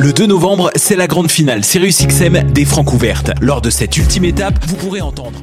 Le 2 novembre, c'est la grande finale. Sirius XM des Francs ouvertes. Lors de cette ultime étape, vous pourrez entendre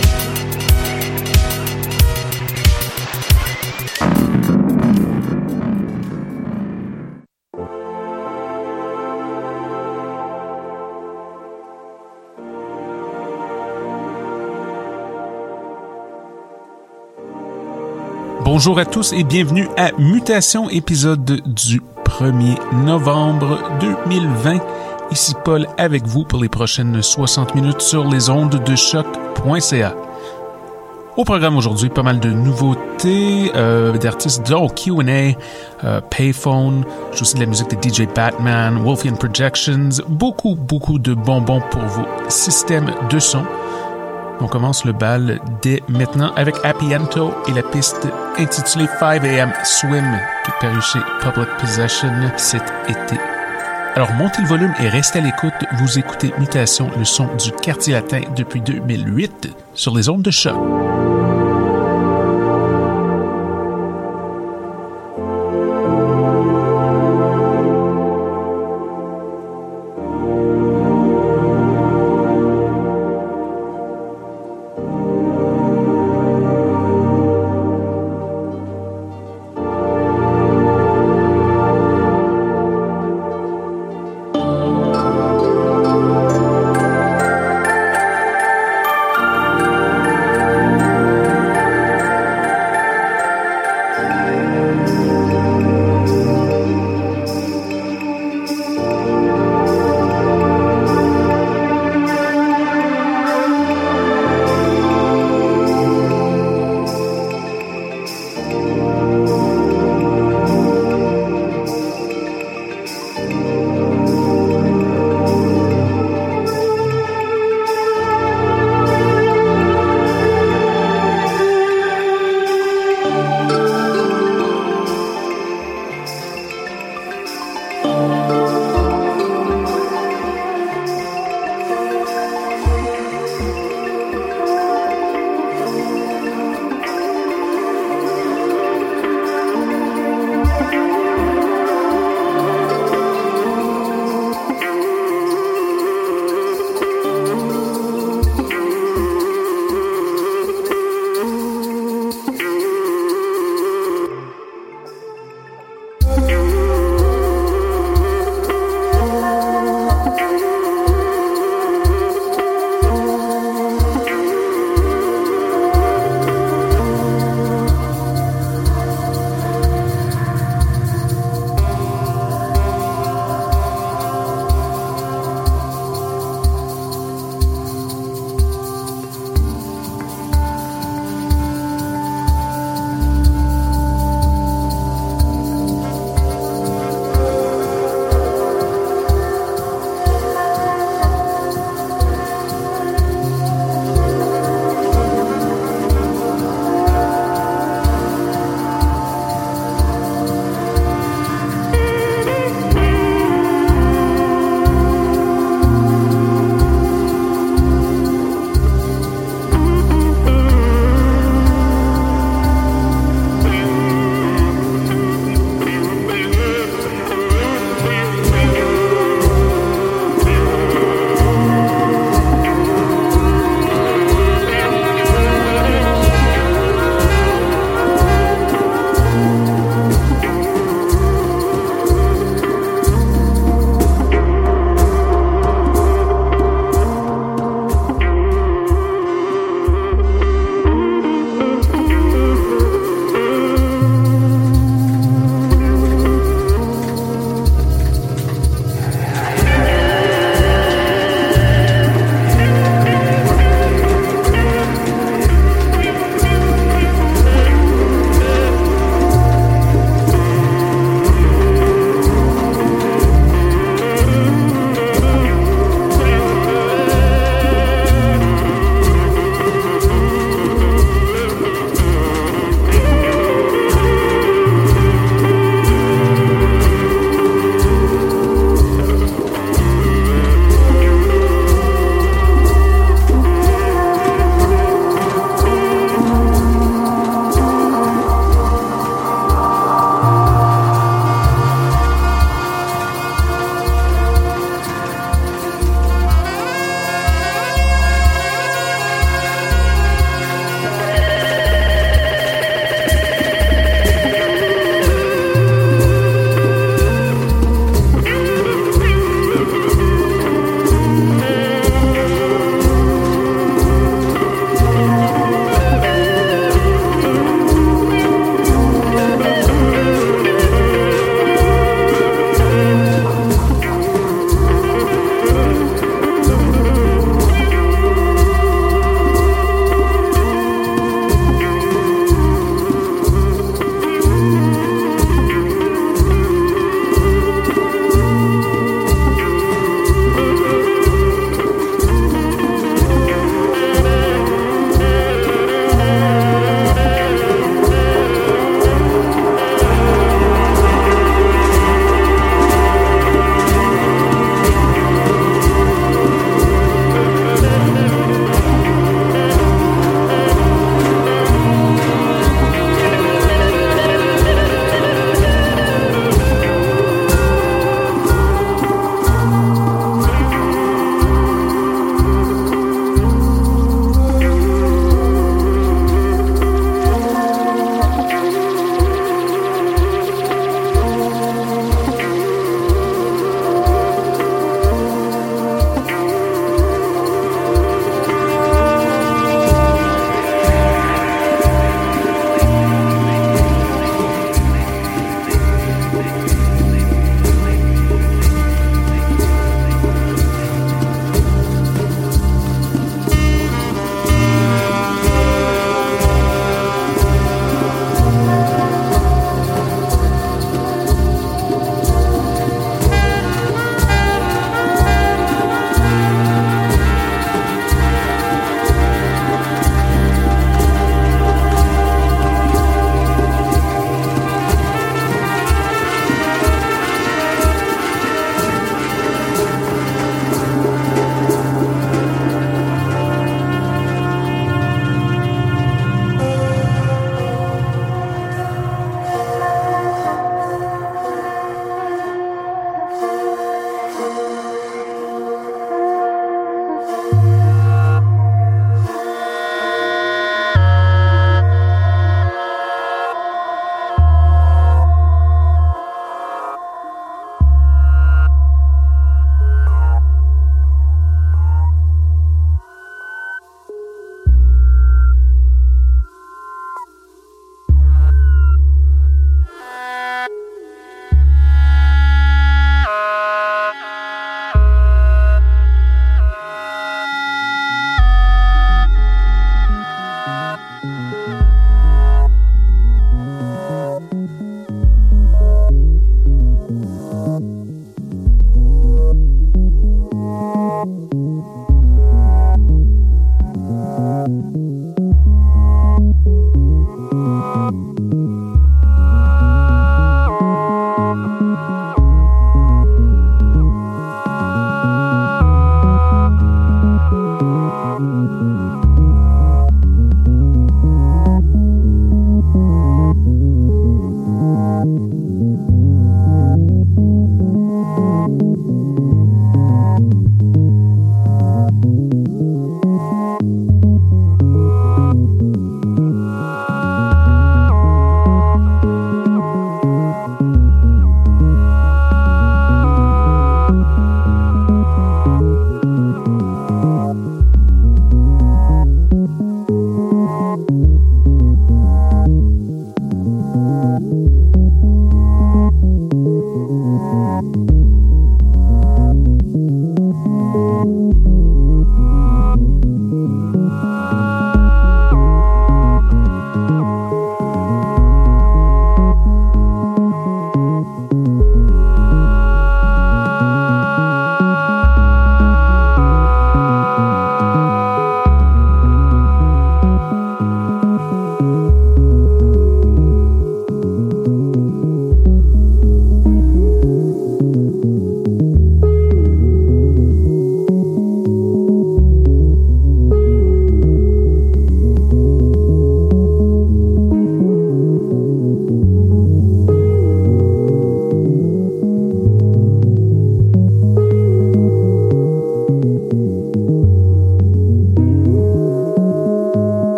Bonjour à tous et bienvenue à Mutation, épisode du 1er novembre 2020. Ici Paul avec vous pour les prochaines 60 minutes sur les ondes de choc.ca. Au programme aujourd'hui, pas mal de nouveautés, euh, d'artistes dont Q&A, euh, Payphone, j'ai aussi de la musique de DJ Batman, Wolfian Projections, beaucoup, beaucoup de bonbons pour vos systèmes de son. On commence le bal dès maintenant avec Appiento et la piste intitulée 5am Swim qui est parue chez Public Possession cet été. Alors montez le volume et restez à l'écoute. Vous écoutez Mutation, le son du quartier latin depuis 2008 sur les ondes de choc.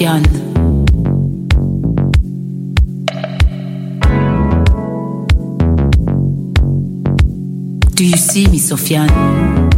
Do you see me, Sofiane?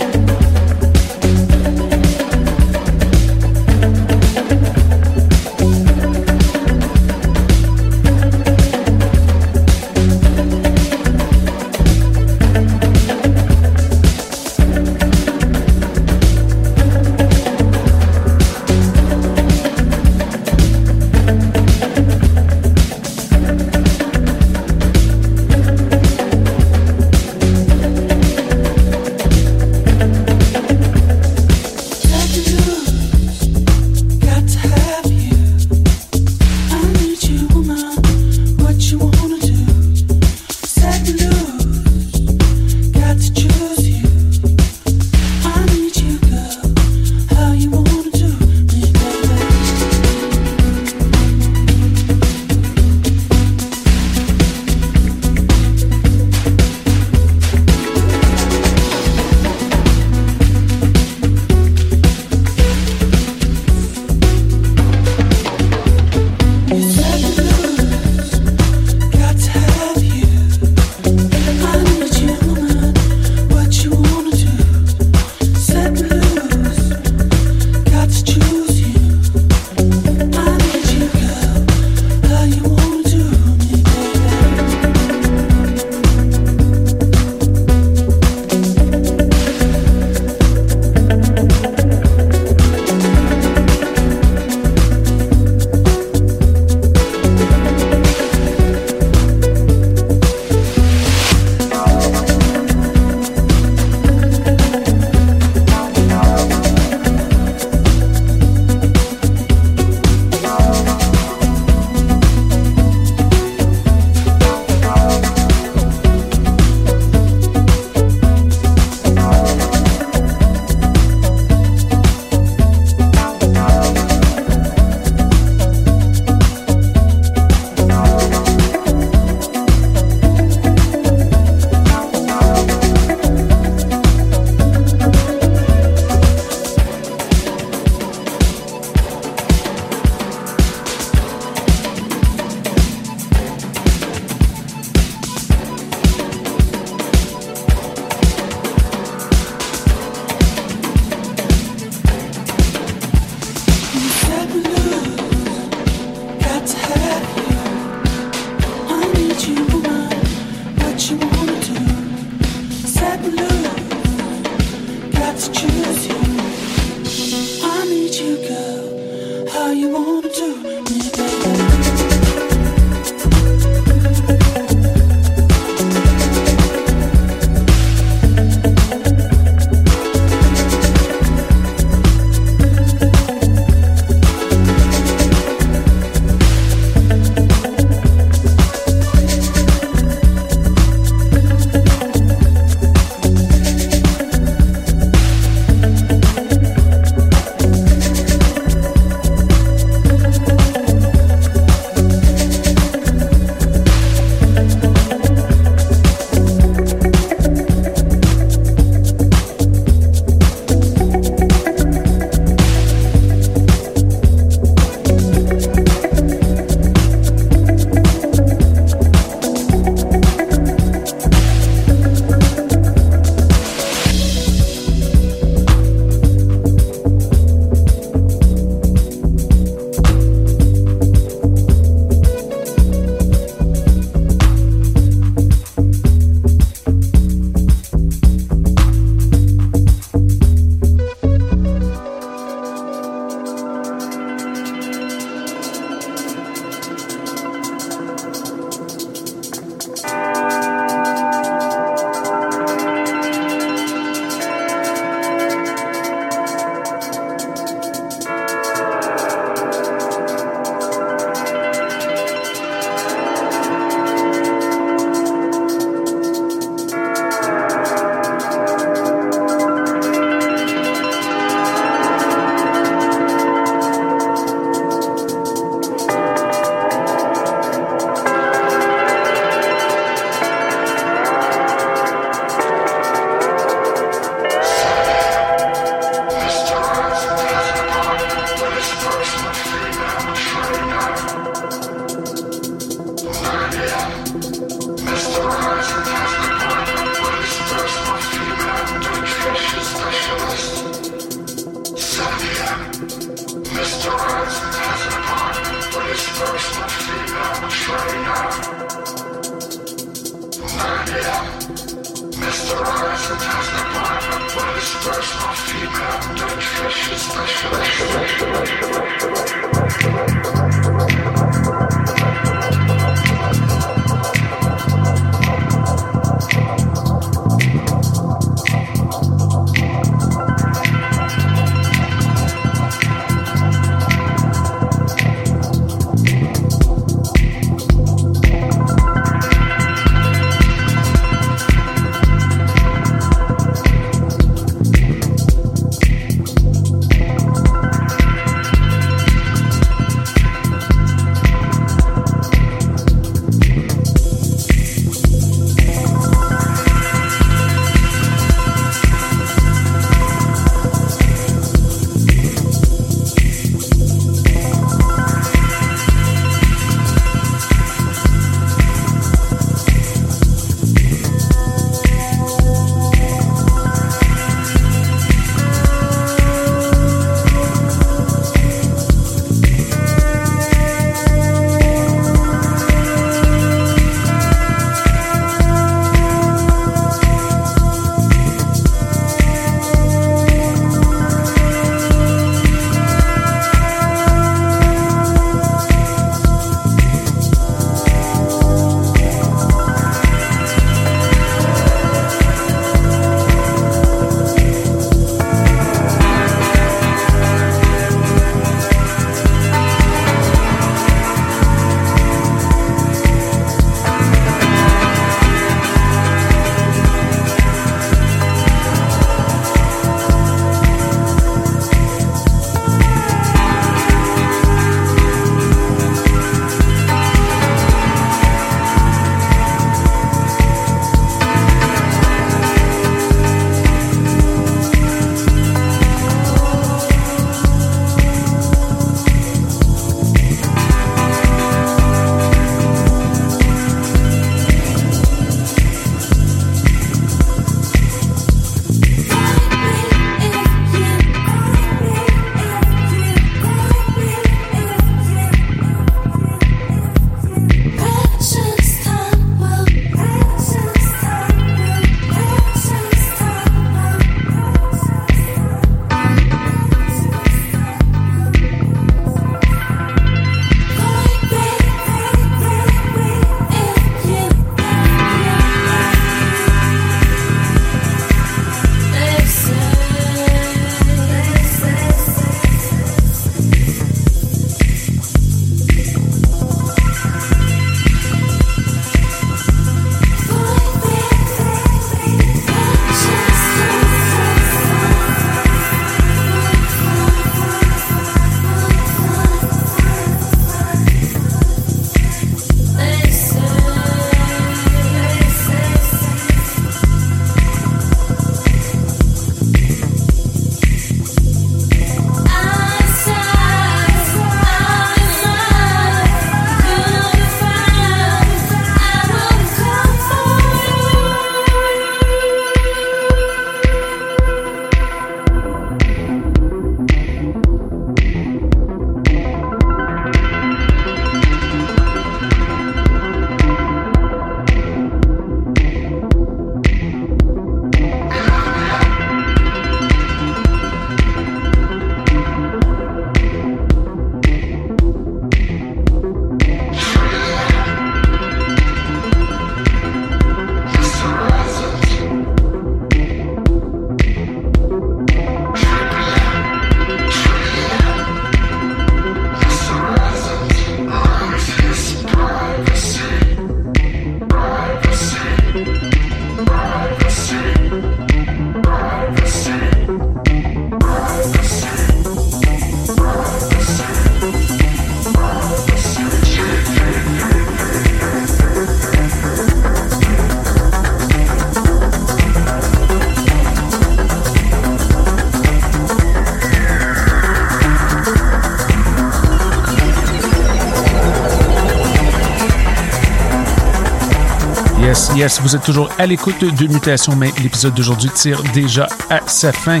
Yes, vous êtes toujours à l'écoute de Mutation, mais l'épisode d'aujourd'hui tire déjà à sa fin.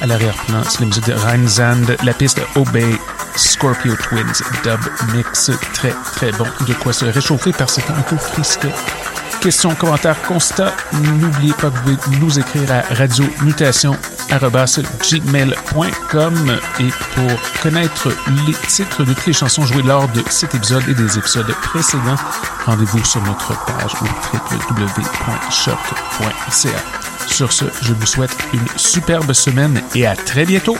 À l'arrière-plan, c'est la musique de Rheinzand, la piste Obey, Scorpio Twins, dub mix, très très bon, de quoi se réchauffer parce que c'est un peu frisquet. Questions, commentaires, constats, n'oubliez pas que vous pouvez nous écrire à radiomutation.gmail.com et pour connaître les titres de toutes les chansons jouées lors de cet épisode et des épisodes précédents, rendez-vous sur notre page www.choc.ca. Sur ce, je vous souhaite une superbe semaine et à très bientôt!